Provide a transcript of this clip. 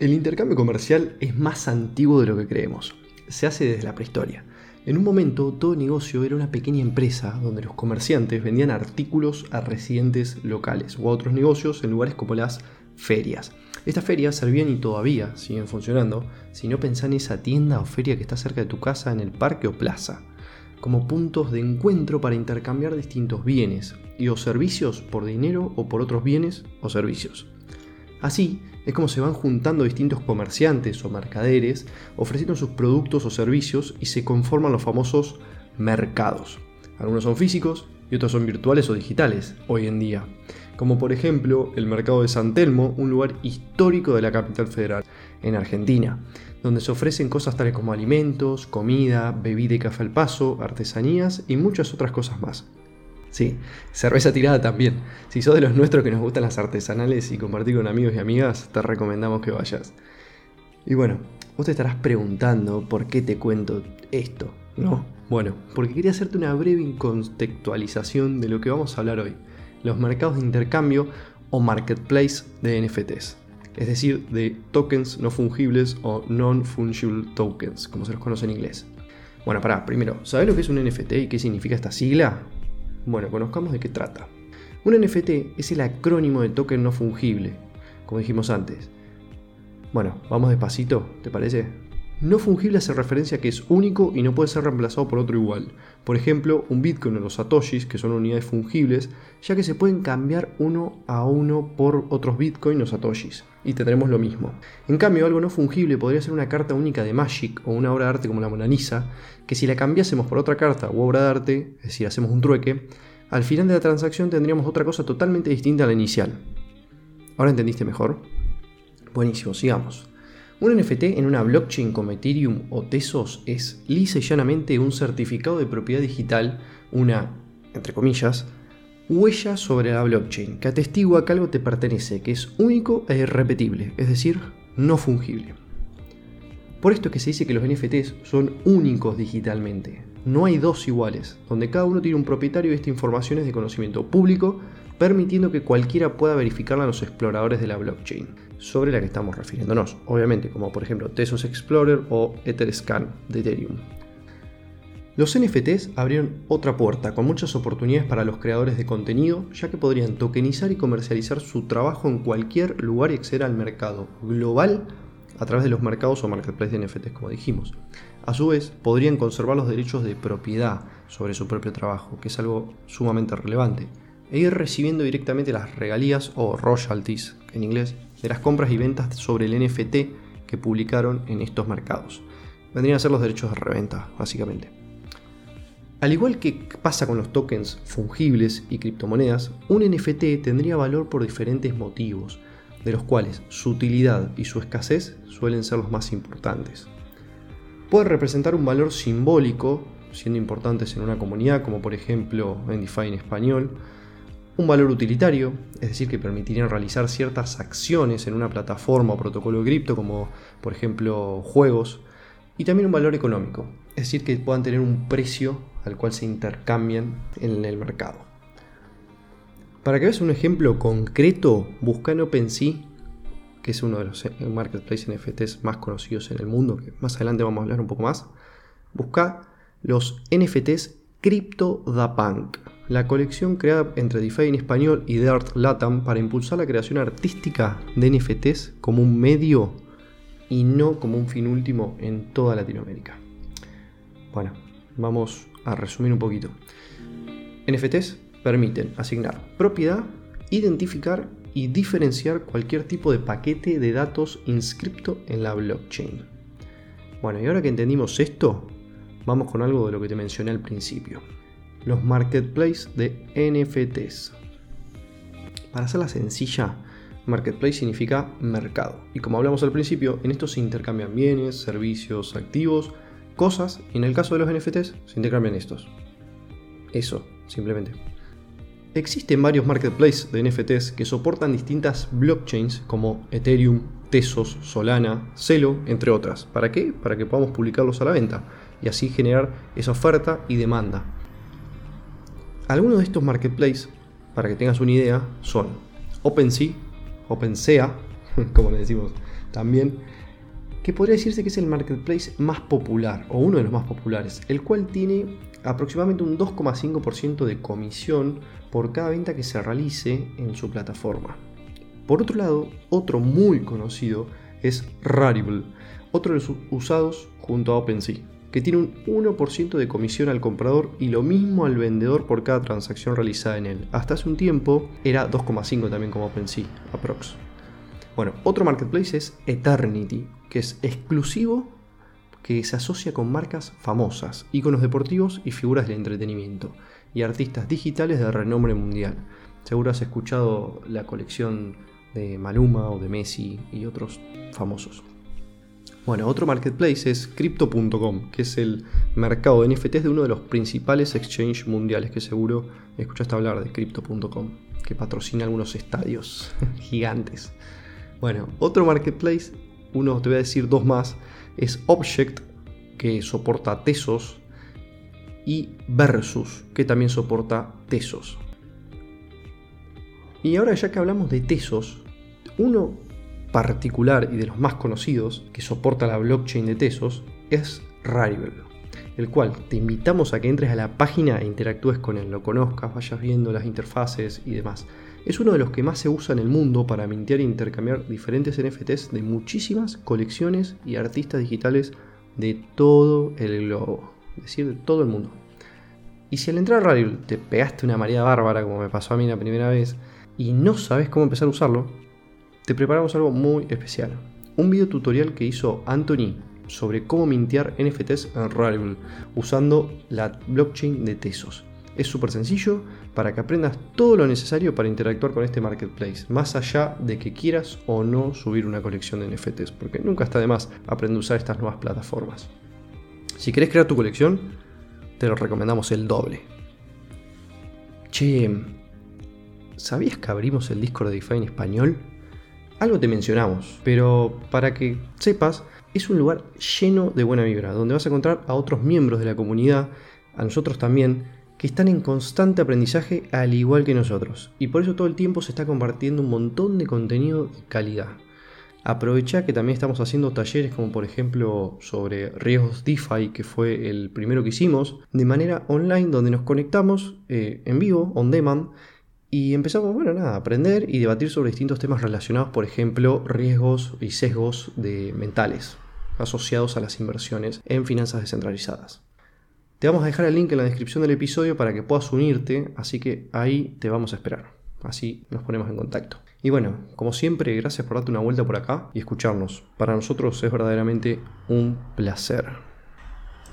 El intercambio comercial es más antiguo de lo que creemos. Se hace desde la prehistoria. En un momento, todo negocio era una pequeña empresa donde los comerciantes vendían artículos a residentes locales o a otros negocios en lugares como las ferias. Estas ferias servían y todavía siguen funcionando si no pensás en esa tienda o feria que está cerca de tu casa en el parque o plaza, como puntos de encuentro para intercambiar distintos bienes y o servicios por dinero o por otros bienes o servicios. Así es como se van juntando distintos comerciantes o mercaderes ofreciendo sus productos o servicios y se conforman los famosos mercados. Algunos son físicos y otros son virtuales o digitales hoy en día. Como por ejemplo el mercado de San Telmo, un lugar histórico de la capital federal, en Argentina, donde se ofrecen cosas tales como alimentos, comida, bebida y café al paso, artesanías y muchas otras cosas más. Sí, cerveza tirada también. Si sos de los nuestros que nos gustan las artesanales y compartir con amigos y amigas, te recomendamos que vayas. Y bueno, vos te estarás preguntando por qué te cuento esto, ¿no? Bueno, porque quería hacerte una breve contextualización de lo que vamos a hablar hoy, los mercados de intercambio o marketplace de NFTs, es decir, de tokens no fungibles o non-fungible tokens, como se los conoce en inglés. Bueno, pará, primero, ¿sabés lo que es un NFT y qué significa esta sigla? Bueno, conozcamos de qué trata. Un NFT es el acrónimo de token no fungible, como dijimos antes. Bueno, vamos despacito, ¿te parece? No fungible hace referencia a que es único y no puede ser reemplazado por otro igual. Por ejemplo, un Bitcoin o los Satoshis, que son unidades fungibles, ya que se pueden cambiar uno a uno por otros Bitcoin o Satoshis, y tendremos lo mismo. En cambio, algo no fungible podría ser una carta única de Magic o una obra de arte como la Mona Lisa, que si la cambiásemos por otra carta u obra de arte, es decir, hacemos un trueque, al final de la transacción tendríamos otra cosa totalmente distinta a la inicial. ¿Ahora entendiste mejor? Buenísimo, sigamos. Un NFT en una blockchain como Ethereum o Tesos es lisa y llanamente un certificado de propiedad digital, una, entre comillas, huella sobre la blockchain que atestigua que algo te pertenece, que es único e irrepetible, es decir, no fungible. Por esto es que se dice que los NFTs son únicos digitalmente. No hay dos iguales, donde cada uno tiene un propietario y esta información es de conocimiento público, permitiendo que cualquiera pueda verificarla a los exploradores de la blockchain, sobre la que estamos refiriéndonos, obviamente, como por ejemplo Tesos Explorer o Etherscan de Ethereum. Los NFTs abrieron otra puerta con muchas oportunidades para los creadores de contenido, ya que podrían tokenizar y comercializar su trabajo en cualquier lugar y acceder al mercado global a través de los mercados o marketplaces de NFTs, como dijimos. A su vez, podrían conservar los derechos de propiedad sobre su propio trabajo, que es algo sumamente relevante, e ir recibiendo directamente las regalías o royalties, en inglés, de las compras y ventas sobre el NFT que publicaron en estos mercados. Vendrían a ser los derechos de reventa, básicamente. Al igual que pasa con los tokens fungibles y criptomonedas, un NFT tendría valor por diferentes motivos, de los cuales su utilidad y su escasez suelen ser los más importantes. Puede representar un valor simbólico, siendo importantes en una comunidad, como por ejemplo en DeFi en español, un valor utilitario, es decir, que permitirían realizar ciertas acciones en una plataforma o protocolo de cripto, como por ejemplo juegos, y también un valor económico, es decir, que puedan tener un precio al cual se intercambian en el mercado. Para que veas un ejemplo concreto, busca en OpenSea, que es uno de los marketplaces NFTs más conocidos en el mundo, que más adelante vamos a hablar un poco más. Busca los NFTs CryptoDaPunk, la colección creada entre DeFi en español y Art Latam para impulsar la creación artística de NFTs como un medio y no como un fin último en toda Latinoamérica. Bueno, vamos a resumir un poquito. NFTs permiten asignar propiedad, identificar y diferenciar cualquier tipo de paquete de datos inscripto en la blockchain. Bueno, y ahora que entendimos esto, vamos con algo de lo que te mencioné al principio. Los marketplaces de NFTs. Para hacerla sencilla, marketplace significa mercado. Y como hablamos al principio, en esto se intercambian bienes, servicios, activos, cosas, y en el caso de los NFTs se intercambian estos. Eso, simplemente. Existen varios marketplaces de NFTs que soportan distintas blockchains como Ethereum, Tesos, Solana, Celo, entre otras. ¿Para qué? Para que podamos publicarlos a la venta y así generar esa oferta y demanda. Algunos de estos marketplaces, para que tengas una idea, son OpenSea, OpenSea, como le decimos también, que podría decirse que es el marketplace más popular, o uno de los más populares, el cual tiene aproximadamente un 2,5% de comisión por cada venta que se realice en su plataforma. Por otro lado, otro muy conocido es Rarible, otro de los usados junto a OpenSea, que tiene un 1% de comisión al comprador y lo mismo al vendedor por cada transacción realizada en él. Hasta hace un tiempo era 2,5 también como OpenSea, aprox. Bueno, otro marketplace es Eternity, que es exclusivo que se asocia con marcas famosas, iconos deportivos y figuras del entretenimiento, y artistas digitales de renombre mundial. Seguro has escuchado la colección de Maluma o de Messi y otros famosos. Bueno, otro marketplace es Crypto.com, que es el mercado de NFTs de uno de los principales exchanges mundiales, que seguro escuchaste hablar de Crypto.com, que patrocina algunos estadios gigantes. Bueno, otro marketplace, uno te voy a decir dos más, es Object, que soporta Tesos, y Versus, que también soporta Tesos. Y ahora ya que hablamos de Tesos, uno particular y de los más conocidos que soporta la blockchain de Tesos es Rarible, el cual te invitamos a que entres a la página e interactúes con él, lo conozcas, vayas viendo las interfaces y demás. Es uno de los que más se usa en el mundo para mintear e intercambiar diferentes NFTs de muchísimas colecciones y artistas digitales de todo el globo, es decir, de todo el mundo. Y si al entrar a Rarible te pegaste una marea bárbara, como me pasó a mí la primera vez, y no sabes cómo empezar a usarlo, te preparamos algo muy especial. Un video tutorial que hizo Anthony sobre cómo mintear NFTs en Rarible usando la blockchain de Tesos. Es súper sencillo para que aprendas todo lo necesario para interactuar con este marketplace, más allá de que quieras o no subir una colección de NFTs, porque nunca está de más aprender a usar estas nuevas plataformas. Si querés crear tu colección, te lo recomendamos el doble. Che, ¿sabías que abrimos el Discord de DeFi en español? Algo te mencionamos, pero para que sepas, es un lugar lleno de buena vibra, donde vas a encontrar a otros miembros de la comunidad, a nosotros también, que están en constante aprendizaje al igual que nosotros. Y por eso todo el tiempo se está compartiendo un montón de contenido de calidad. Aprovecha que también estamos haciendo talleres como por ejemplo sobre riesgos DeFi, que fue el primero que hicimos, de manera online donde nos conectamos eh, en vivo, on demand, y empezamos, bueno, nada, a aprender y debatir sobre distintos temas relacionados, por ejemplo, riesgos y sesgos de mentales asociados a las inversiones en finanzas descentralizadas. Te vamos a dejar el link en la descripción del episodio para que puedas unirte, así que ahí te vamos a esperar. Así nos ponemos en contacto. Y bueno, como siempre, gracias por darte una vuelta por acá y escucharnos. Para nosotros es verdaderamente un placer.